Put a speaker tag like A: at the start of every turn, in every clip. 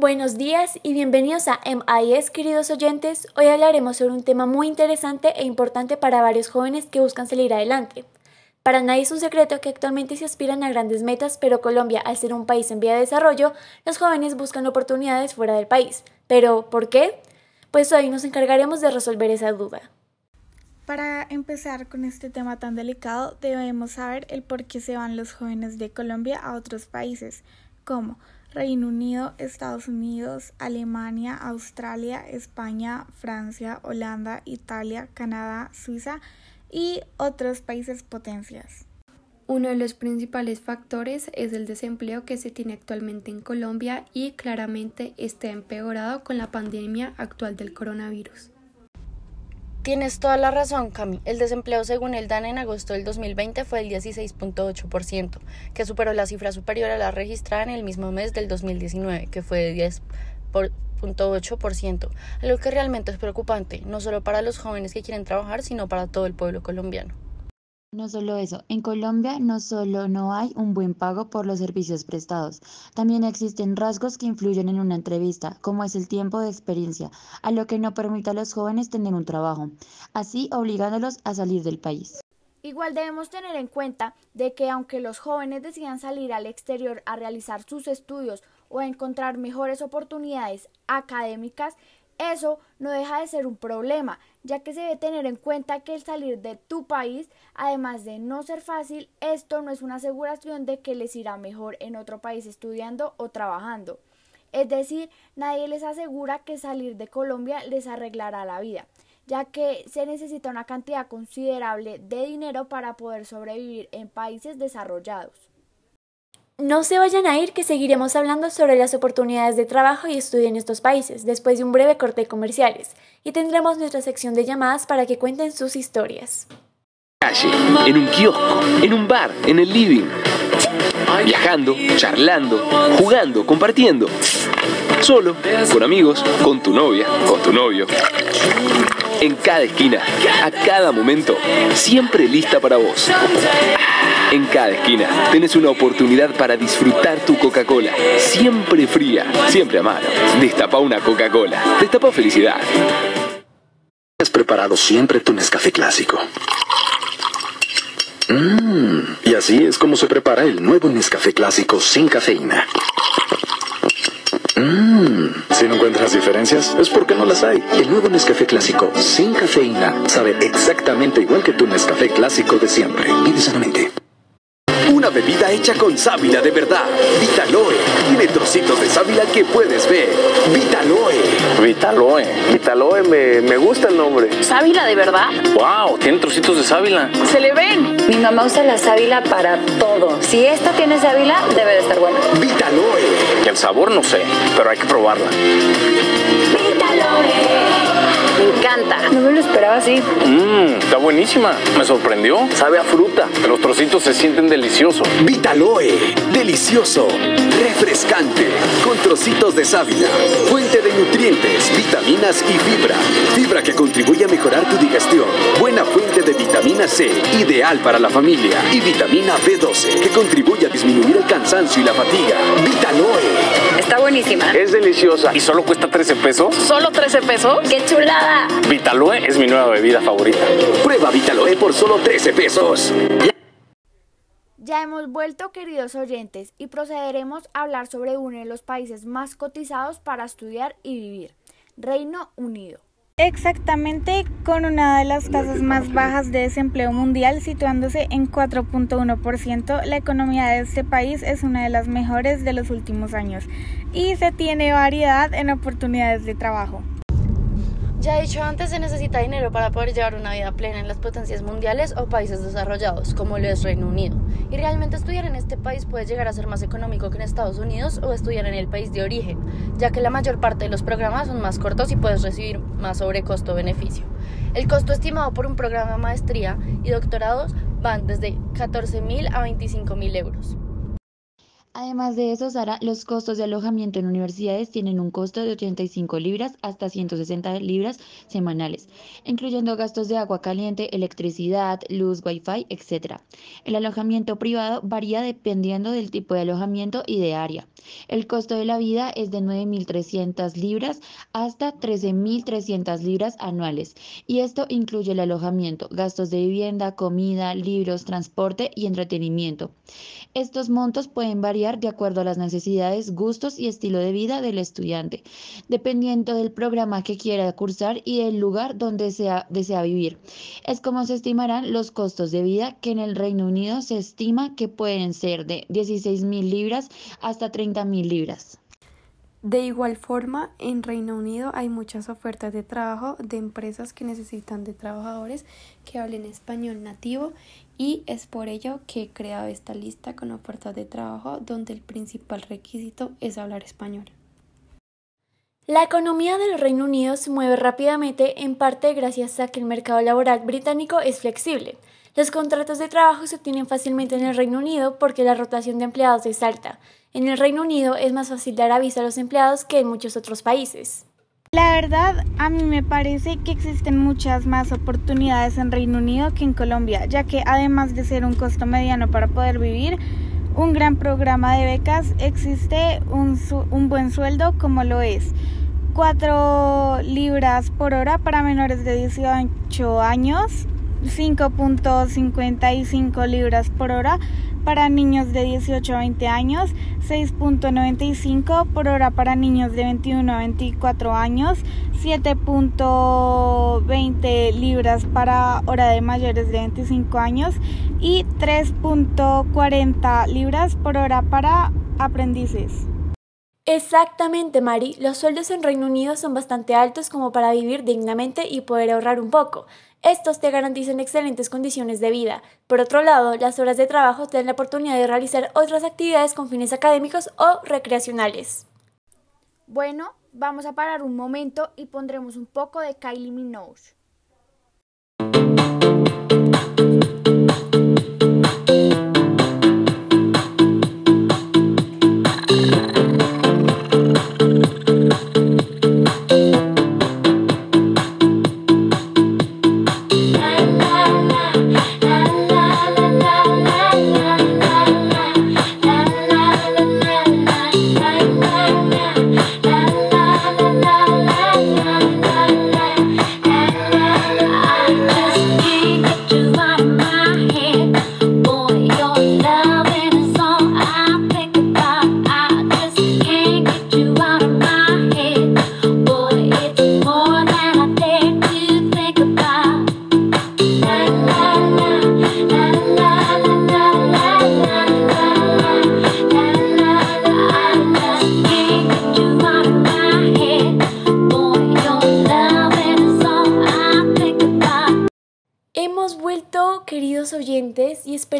A: Buenos días y bienvenidos a MIS, queridos oyentes. Hoy hablaremos sobre un tema muy interesante e importante para varios jóvenes que buscan salir adelante. Para nadie es un secreto que actualmente se aspiran a grandes metas, pero Colombia, al ser un país en vía de desarrollo, los jóvenes buscan oportunidades fuera del país. ¿Pero por qué? Pues hoy nos encargaremos de resolver esa duda.
B: Para empezar con este tema tan delicado, debemos saber el por qué se van los jóvenes de Colombia a otros países, como Reino Unido, Estados Unidos, Alemania, Australia, España, Francia, Holanda, Italia, Canadá, Suiza y otros países potencias.
C: Uno de los principales factores es el desempleo que se tiene actualmente en Colombia y claramente está empeorado con la pandemia actual del coronavirus.
D: Tienes toda la razón, Cami. El desempleo, según el DAN en agosto del 2020, fue el 16.8%, que superó la cifra superior a la registrada en el mismo mes del 2019, que fue de 10.8%, algo que realmente es preocupante, no solo para los jóvenes que quieren trabajar, sino para todo el pueblo colombiano.
E: No solo eso, en Colombia no solo no hay un buen pago por los servicios prestados, también existen rasgos que influyen en una entrevista, como es el tiempo de experiencia, a lo que no permite a los jóvenes tener un trabajo, así obligándolos a salir del país.
F: Igual debemos tener en cuenta de que aunque los jóvenes decidan salir al exterior a realizar sus estudios o a encontrar mejores oportunidades académicas, eso no deja de ser un problema, ya que se debe tener en cuenta que el salir de tu país, además de no ser fácil, esto no es una aseguración de que les irá mejor en otro país estudiando o trabajando. Es decir, nadie les asegura que salir de Colombia les arreglará la vida, ya que se necesita una cantidad considerable de dinero para poder sobrevivir en países desarrollados.
A: No se vayan a ir que seguiremos hablando sobre las oportunidades de trabajo y estudio en estos países después de un breve corte de comerciales y tendremos nuestra sección de llamadas para que cuenten sus historias.
G: Calle, en un kiosco, en un bar, en el living, viajando, charlando, jugando, compartiendo, solo, con amigos, con tu novia, con tu novio. En cada esquina, a cada momento, siempre lista para vos. En cada esquina tenés una oportunidad para disfrutar tu Coca-Cola. Siempre fría, siempre a mano. Destapa una Coca-Cola. Destapa felicidad.
H: Has preparado siempre tu Nescafé clásico. Mmm, y así es como se prepara el nuevo Nescafé clásico sin cafeína. Mmm, si no encuentras diferencias, es porque no las hay. El nuevo Nescafé clásico sin cafeína sabe exactamente igual que tu Nescafé clásico de siempre. Vive sanamente.
I: Bebida hecha con sábila de verdad. Vitaloe. Tiene trocitos de sábila que puedes ver. Vitaloe.
J: Vitaloe. Vitaloe, me, me gusta el nombre.
K: ¿Sábila de verdad?
J: ¡Wow! Tiene trocitos de sábila.
K: ¡Se le ven!
L: Mi mamá usa la sábila para todo. Si esta tiene sábila, debe de estar buena.
I: Vitaloe.
J: El sabor no sé, pero hay que probarla.
L: Vitaloe. Me encanta. No me lo esperaba así.
J: Mmm, está buenísima. Me sorprendió. Sabe a fruta. Los trocitos se sienten deliciosos.
I: Vitaloe. Delicioso. Refrescante. Con trocitos de sábila. Fuente de nutrientes, vitaminas y fibra. Fibra que contribuye a mejorar tu digestión. Vitamina C. Ideal para la familia. Y vitamina B12 que contribuye a disminuir el cansancio y la fatiga. Vitaloe.
L: Está buenísima.
J: Es deliciosa. ¿Y solo cuesta 13 pesos?
K: ¿Solo 13 pesos?
L: ¡Qué chulada!
J: Vitaloe es mi nueva bebida favorita.
I: Prueba Vitaloe por solo 13 pesos.
F: Ya hemos vuelto, queridos oyentes, y procederemos a hablar sobre uno de los países más cotizados para estudiar y vivir, Reino Unido.
B: Exactamente, con una de las tasas más bajas de desempleo mundial, situándose en 4.1%, la economía de este país es una de las mejores de los últimos años y se tiene variedad en oportunidades de trabajo.
D: Ya he dicho antes, se necesita dinero para poder llevar una vida plena en las potencias mundiales o países desarrollados, como lo es Reino Unido. Y realmente estudiar en este país puede llegar a ser más económico que en Estados Unidos o estudiar en el país de origen, ya que la mayor parte de los programas son más cortos y puedes recibir más sobre costo-beneficio. El costo estimado por un programa de maestría y doctorados van desde 14 mil a 25 mil euros.
E: Además de eso, Sara, los costos de alojamiento en universidades tienen un costo de 85 libras hasta 160 libras semanales, incluyendo gastos de agua caliente, electricidad, luz, wifi, etc. El alojamiento privado varía dependiendo del tipo de alojamiento y de área. El costo de la vida es de 9.300 libras hasta 13.300 libras anuales, y esto incluye el alojamiento, gastos de vivienda, comida, libros, transporte y entretenimiento. Estos montos pueden variar de acuerdo a las necesidades, gustos y estilo de vida del estudiante, dependiendo del programa que quiera cursar y del lugar donde sea, desea vivir. Es como se estimarán los costos de vida que en el Reino Unido se estima que pueden ser de 16 mil libras hasta 30 mil libras.
C: De igual forma, en Reino Unido hay muchas ofertas de trabajo de empresas que necesitan de trabajadores que hablen español nativo y es por ello que he creado esta lista con ofertas de trabajo donde el principal requisito es hablar español.
A: La economía del Reino Unido se mueve rápidamente en parte gracias a que el mercado laboral británico es flexible. Los contratos de trabajo se obtienen fácilmente en el Reino Unido porque la rotación de empleados es alta. En el Reino Unido es más fácil dar aviso a los empleados que en muchos otros países.
B: La verdad, a mí me parece que existen muchas más oportunidades en Reino Unido que en Colombia, ya que además de ser un costo mediano para poder vivir, un gran programa de becas, existe un, un buen sueldo como lo es 4 libras por hora para menores de 18 años 5.55 libras por hora para niños de 18 a 20 años, 6.95 por hora para niños de 21 a 24 años, 7.20 libras para hora de mayores de 25 años y 3.40 libras por hora para aprendices.
A: Exactamente, Mari. Los sueldos en Reino Unido son bastante altos como para vivir dignamente y poder ahorrar un poco. Estos te garantizan excelentes condiciones de vida. Por otro lado, las horas de trabajo te dan la oportunidad de realizar otras actividades con fines académicos o recreacionales.
F: Bueno, vamos a parar un momento y pondremos un poco de Kylie Minogue.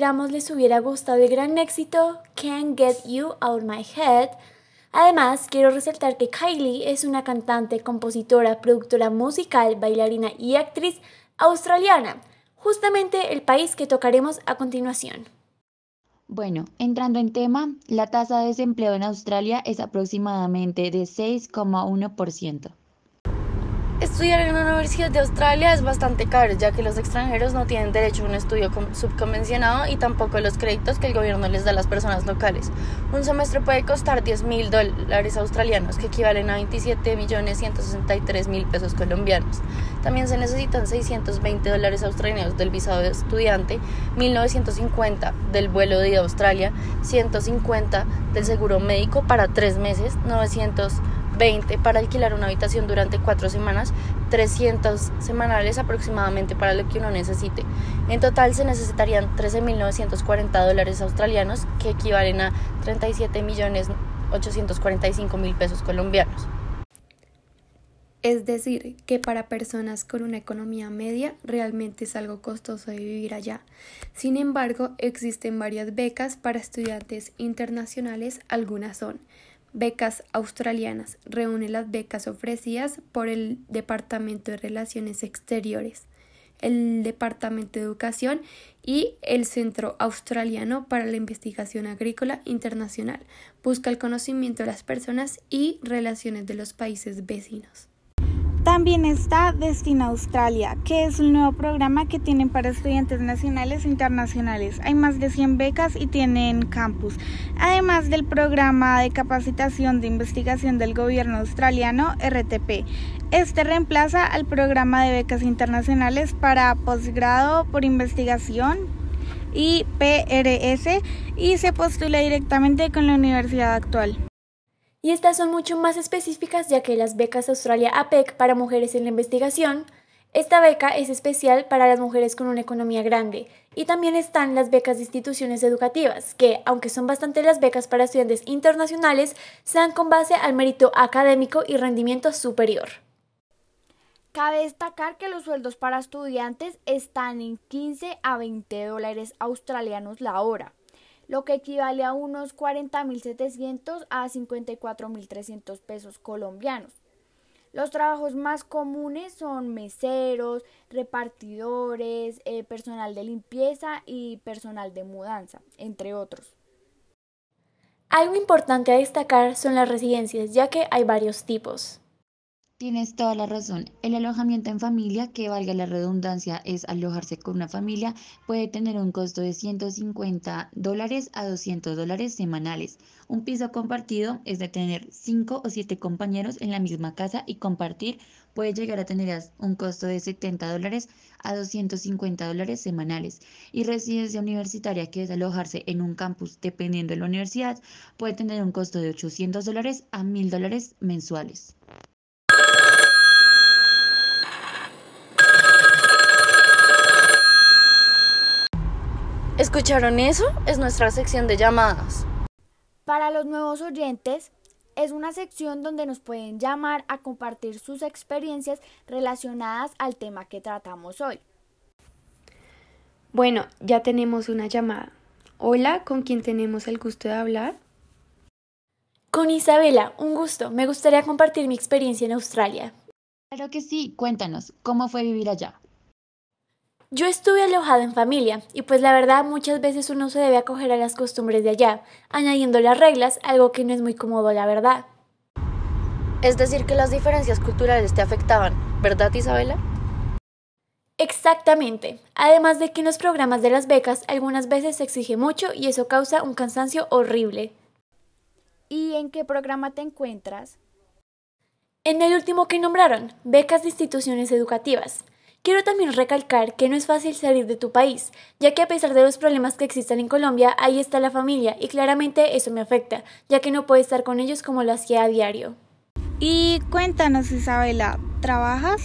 A: Esperamos les hubiera gustado el gran éxito Can't Get You Out My Head. Además, quiero resaltar que Kylie es una cantante, compositora, productora musical, bailarina y actriz australiana, justamente el país que tocaremos a continuación.
E: Bueno, entrando en tema, la tasa de desempleo en Australia es aproximadamente de 6,1%.
D: Estudiar en una universidad de Australia es bastante caro, ya que los extranjeros no tienen derecho a un estudio subconvencionado y tampoco los créditos que el gobierno les da a las personas locales. Un semestre puede costar 10 mil dólares australianos, que equivalen a 27 millones 163 mil pesos colombianos. También se necesitan 620 dólares australianos del visado de estudiante, 1950 del vuelo de Australia, 150 del seguro médico para tres meses, 900 20 para alquilar una habitación durante cuatro semanas, 300 semanales aproximadamente para lo que uno necesite. En total se necesitarían 13.940 dólares australianos, que equivalen a 37.845.000 pesos colombianos.
C: Es decir, que para personas con una economía media realmente es algo costoso de vivir allá. Sin embargo, existen varias becas para estudiantes internacionales, algunas son Becas australianas. Reúne las becas ofrecidas por el Departamento de Relaciones Exteriores. el Departamento de Educación y el Centro Australiano para la Investigación Agrícola Internacional. Busca el conocimiento de las personas y relaciones de los países vecinos.
B: También está Destina Australia, que es un nuevo programa que tienen para estudiantes nacionales e internacionales. Hay más de 100 becas y tienen campus. Además del programa de capacitación de investigación del gobierno australiano, RTP. Este reemplaza al programa de becas internacionales para posgrado por investigación y PRS y se postula directamente con la universidad actual
A: y estas son mucho más específicas ya que las becas Australia APEC para mujeres en la investigación, esta beca es especial para las mujeres con una economía grande y también están las becas de instituciones educativas, que aunque son bastante las becas para estudiantes internacionales, se dan con base al mérito académico y rendimiento superior.
F: Cabe destacar que los sueldos para estudiantes están en 15 a 20 dólares australianos la hora lo que equivale a unos 40.700 a 54.300 pesos colombianos. Los trabajos más comunes son meseros, repartidores, eh, personal de limpieza y personal de mudanza, entre otros.
A: Algo importante a destacar son las residencias, ya que hay varios tipos.
E: Tienes toda la razón. El alojamiento en familia, que valga la redundancia, es alojarse con una familia, puede tener un costo de 150 dólares a 200 dólares semanales. Un piso compartido es de tener 5 o 7 compañeros en la misma casa y compartir puede llegar a tener un costo de 70 dólares a 250 dólares semanales. Y residencia universitaria, que es alojarse en un campus dependiendo de la universidad, puede tener un costo de 800 dólares a 1000 dólares mensuales.
D: ¿Escucharon eso? Es nuestra sección de llamadas.
F: Para los nuevos oyentes, es una sección donde nos pueden llamar a compartir sus experiencias relacionadas al tema que tratamos hoy.
C: Bueno, ya tenemos una llamada. Hola, ¿con quién tenemos el gusto de hablar?
A: Con Isabela, un gusto. Me gustaría compartir mi experiencia en Australia.
E: Claro que sí, cuéntanos, ¿cómo fue vivir allá?
A: Yo estuve alojada en familia y pues la verdad muchas veces uno se debe acoger a las costumbres de allá, añadiendo las reglas, algo que no es muy cómodo la verdad.
D: Es decir, que las diferencias culturales te afectaban, ¿verdad Isabela?
A: Exactamente. Además de que en los programas de las becas algunas veces se exige mucho y eso causa un cansancio horrible.
F: ¿Y en qué programa te encuentras?
A: En el último que nombraron, becas de instituciones educativas. Quiero también recalcar que no es fácil salir de tu país, ya que a pesar de los problemas que existen en Colombia, ahí está la familia y claramente eso me afecta, ya que no puedo estar con ellos como lo hacía a diario.
B: Y cuéntanos Isabela, ¿trabajas?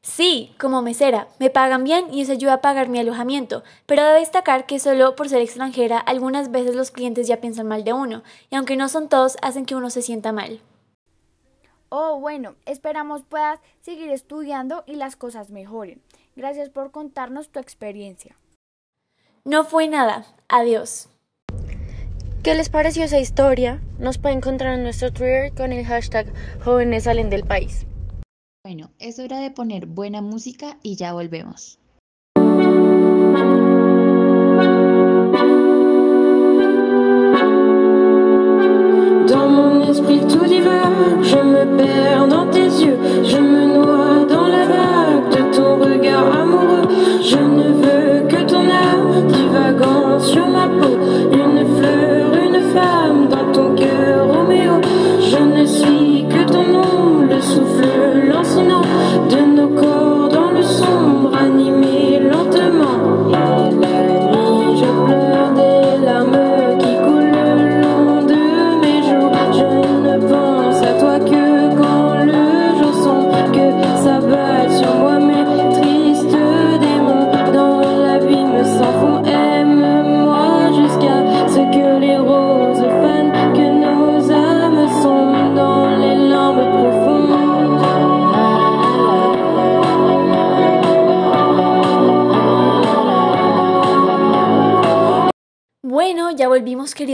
A: Sí, como mesera, me pagan bien y eso ayuda a pagar mi alojamiento, pero debo destacar que solo por ser extranjera algunas veces los clientes ya piensan mal de uno, y aunque no son todos, hacen que uno se sienta mal.
F: Oh, bueno, esperamos puedas seguir estudiando y las cosas mejoren. Gracias por contarnos tu experiencia.
A: No fue nada. Adiós.
D: ¿Qué les pareció esa historia? Nos pueden encontrar en nuestro Twitter con el hashtag Jóvenes salen del país.
E: Bueno, es hora de poner buena música y ya volvemos.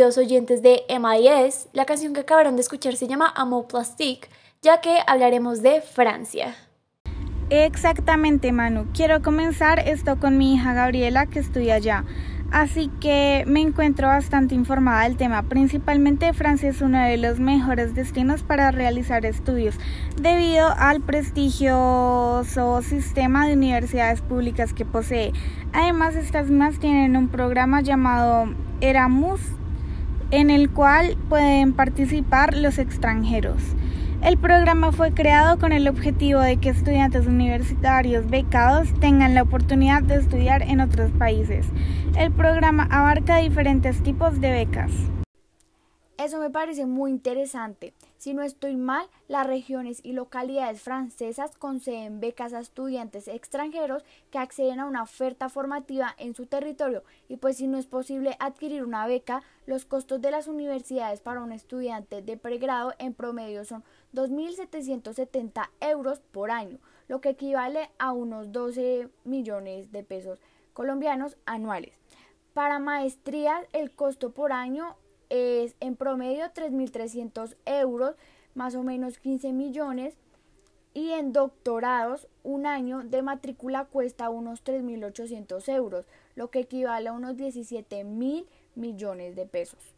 A: Queridos oyentes de MIS. La canción que acabaron de escuchar se llama Amo Plastique, ya que hablaremos de Francia.
B: Exactamente, Manu. Quiero comenzar esto con mi hija Gabriela que estudia allá. Así que me encuentro bastante informada del tema. Principalmente Francia es uno de los mejores destinos para realizar estudios debido al prestigioso sistema de universidades públicas que posee. Además, estas mismas tienen un programa llamado Erasmus en el cual pueden participar los extranjeros. El programa fue creado con el objetivo de que estudiantes universitarios becados tengan la oportunidad de estudiar en otros países. El programa abarca diferentes tipos de becas.
F: Eso me parece muy interesante. Si no estoy mal, las regiones y localidades francesas conceden becas a estudiantes extranjeros que acceden a una oferta formativa en su territorio y pues si no es posible adquirir una beca, los costos de las universidades para un estudiante de pregrado en promedio son 2.770 euros por año, lo que equivale a unos 12 millones de pesos colombianos anuales. Para maestrías, el costo por año es en promedio 3.300 euros, más o menos 15 millones. Y en doctorados, un año de matrícula cuesta unos 3.800 euros, lo que equivale a unos 17 mil millones de pesos.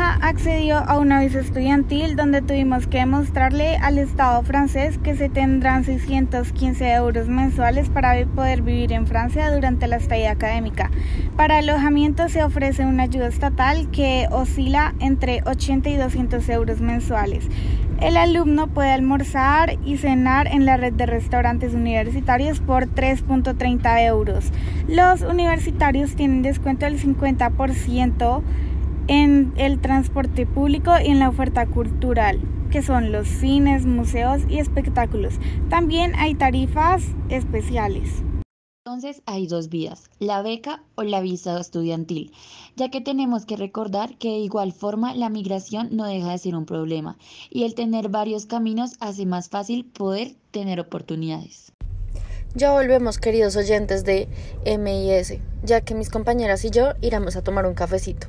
B: Accedió a una visa estudiantil donde tuvimos que demostrarle al Estado francés que se tendrán 615 euros mensuales para poder vivir en Francia durante la estadía académica. Para alojamiento se ofrece una ayuda estatal que oscila entre 80 y 200 euros mensuales. El alumno puede almorzar y cenar en la red de restaurantes universitarios por 3.30 euros. Los universitarios tienen descuento del 50% en el transporte público y en la oferta cultural, que son los cines, museos y espectáculos. También hay tarifas especiales.
E: Entonces hay dos vías, la beca o la visa estudiantil, ya que tenemos que recordar que de igual forma la migración no deja de ser un problema y el tener varios caminos hace más fácil poder tener oportunidades.
D: Ya volvemos, queridos oyentes de MIS, ya que mis compañeras y yo iremos a tomar un cafecito.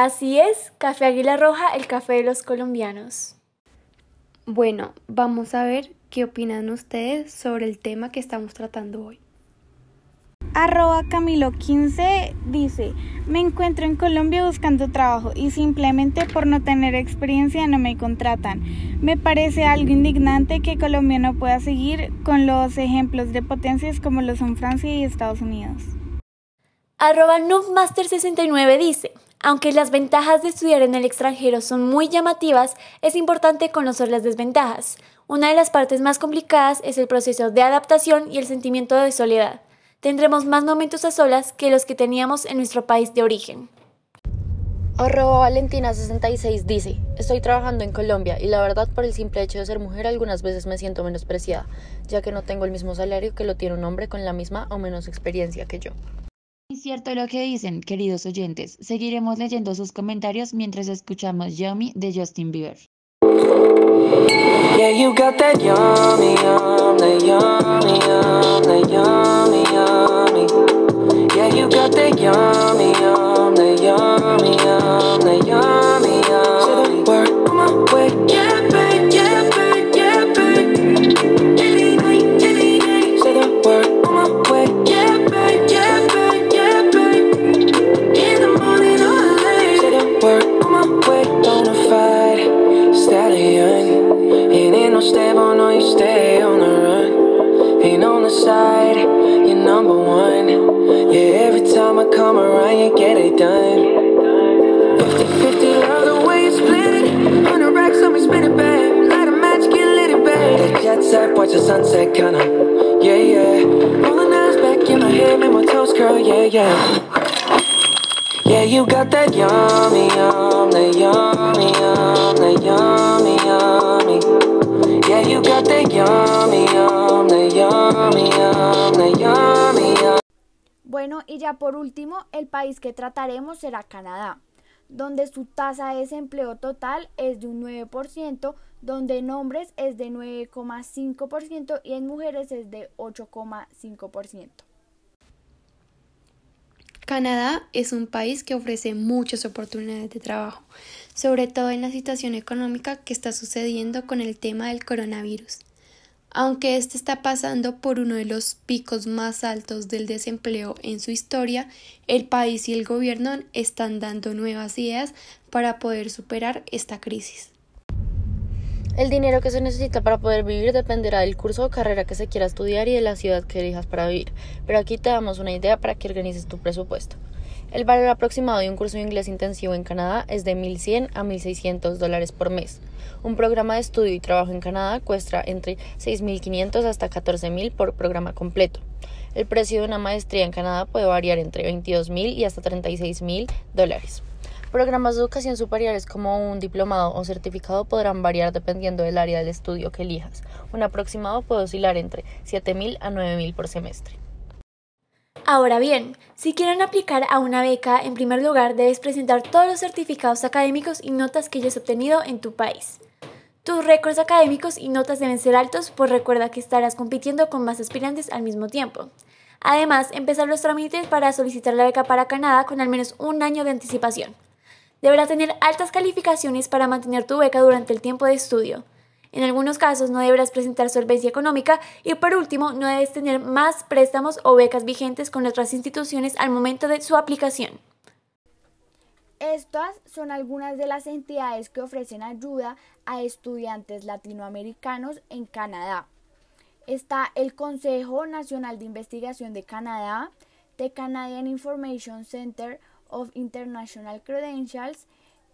A: Así es, Café Águila Roja, el café de los colombianos.
C: Bueno, vamos a ver qué opinan ustedes sobre el tema que estamos tratando hoy.
B: Arroba Camilo15 dice, me encuentro en Colombia buscando trabajo y simplemente por no tener experiencia no me contratan. Me parece algo indignante que Colombia no pueda seguir con los ejemplos de potencias como lo son Francia y Estados Unidos.
A: Arroba Noobmaster69 dice, aunque las ventajas de estudiar en el extranjero son muy llamativas, es importante conocer las desventajas. Una de las partes más complicadas es el proceso de adaptación y el sentimiento de soledad. Tendremos más momentos a solas que los que teníamos en nuestro país de origen.
D: Arroba Valentina66 dice, estoy trabajando en Colombia y la verdad por el simple hecho de ser mujer algunas veces me siento menospreciada, ya que no tengo el mismo salario que lo tiene un hombre con la misma o menos experiencia que yo.
E: Es cierto lo que dicen, queridos oyentes. Seguiremos leyendo sus comentarios mientras escuchamos Yummy de Justin Bieber.
M: You run. On the side, you're number one. Yeah, every time I come around, you get it done. 50 50, love the way you split it. 100 racks on me, spin it back. Light a match, get lit it back. That jet set, watch the sunset, kinda. Yeah, yeah. Rolling eyes back in my head, make my toes curl, yeah, yeah. Yeah, you got that yummy, yum, that yummy, yum, that yummy, yummy.
F: Bueno, y ya por último, el país que trataremos será Canadá, donde su tasa de desempleo total es de un 9%, donde en hombres es de 9,5% y en mujeres es de 8,5%.
C: Canadá es un país que ofrece muchas oportunidades de trabajo, sobre todo en la situación económica que está sucediendo con el tema del coronavirus. Aunque este está pasando por uno de los picos más altos del desempleo en su historia, el país y el gobierno están dando nuevas ideas para poder superar esta crisis.
D: El dinero que se necesita para poder vivir dependerá del curso o carrera que se quiera estudiar y de la ciudad que elijas para vivir, pero aquí te damos una idea para que organices tu presupuesto. El valor aproximado de un curso de inglés intensivo en Canadá es de 1.100 a 1.600 dólares por mes. Un programa de estudio y trabajo en Canadá cuesta entre 6.500 hasta 14.000 por programa completo. El precio de una maestría en Canadá puede variar entre 22.000 y hasta 36.000 dólares. Programas de educación superiores como un diplomado o certificado podrán variar dependiendo del área del estudio que elijas. Un aproximado puede oscilar entre 7.000 a 9.000 por semestre.
A: Ahora bien, si quieren aplicar a una beca, en primer lugar debes presentar todos los certificados académicos y notas que hayas obtenido en tu país. Tus récords académicos y notas deben ser altos, pues recuerda que estarás compitiendo con más aspirantes al mismo tiempo. Además, empezar los trámites para solicitar la beca para Canadá con al menos un año de anticipación. Deberás tener altas calificaciones para mantener tu beca durante el tiempo de estudio. En algunos casos no deberás presentar solvencia económica y por último no debes tener más préstamos o becas vigentes con otras instituciones al momento de su aplicación.
F: Estas son algunas de las entidades que ofrecen ayuda a estudiantes latinoamericanos en Canadá. Está el Consejo Nacional de Investigación de Canadá, The Canadian Information Center of International Credentials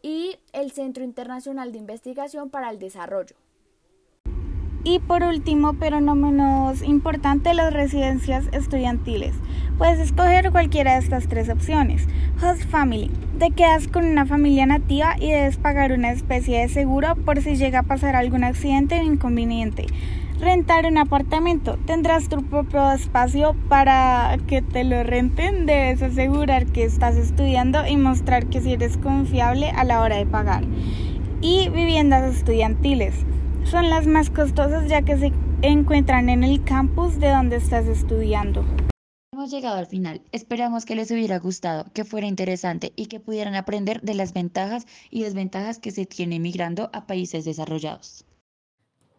F: y el Centro Internacional de Investigación para el Desarrollo.
B: Y por último, pero no menos importante, las residencias estudiantiles. Puedes escoger cualquiera de estas tres opciones. Host Family. Te quedas con una familia nativa y debes pagar una especie de seguro por si llega a pasar algún accidente o inconveniente rentar un apartamento. Tendrás tu propio espacio para que te lo renten. Debes asegurar que estás estudiando y mostrar que si eres confiable a la hora de pagar. Y viviendas estudiantiles. Son las más costosas ya que se encuentran en el campus de donde estás estudiando.
E: Hemos llegado al final. Esperamos que les hubiera gustado, que fuera interesante y que pudieran aprender de las ventajas y desventajas que se tiene migrando a países desarrollados.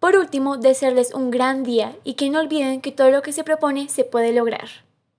A: Por último, desearles un gran día y que no olviden que todo lo que se propone se puede lograr.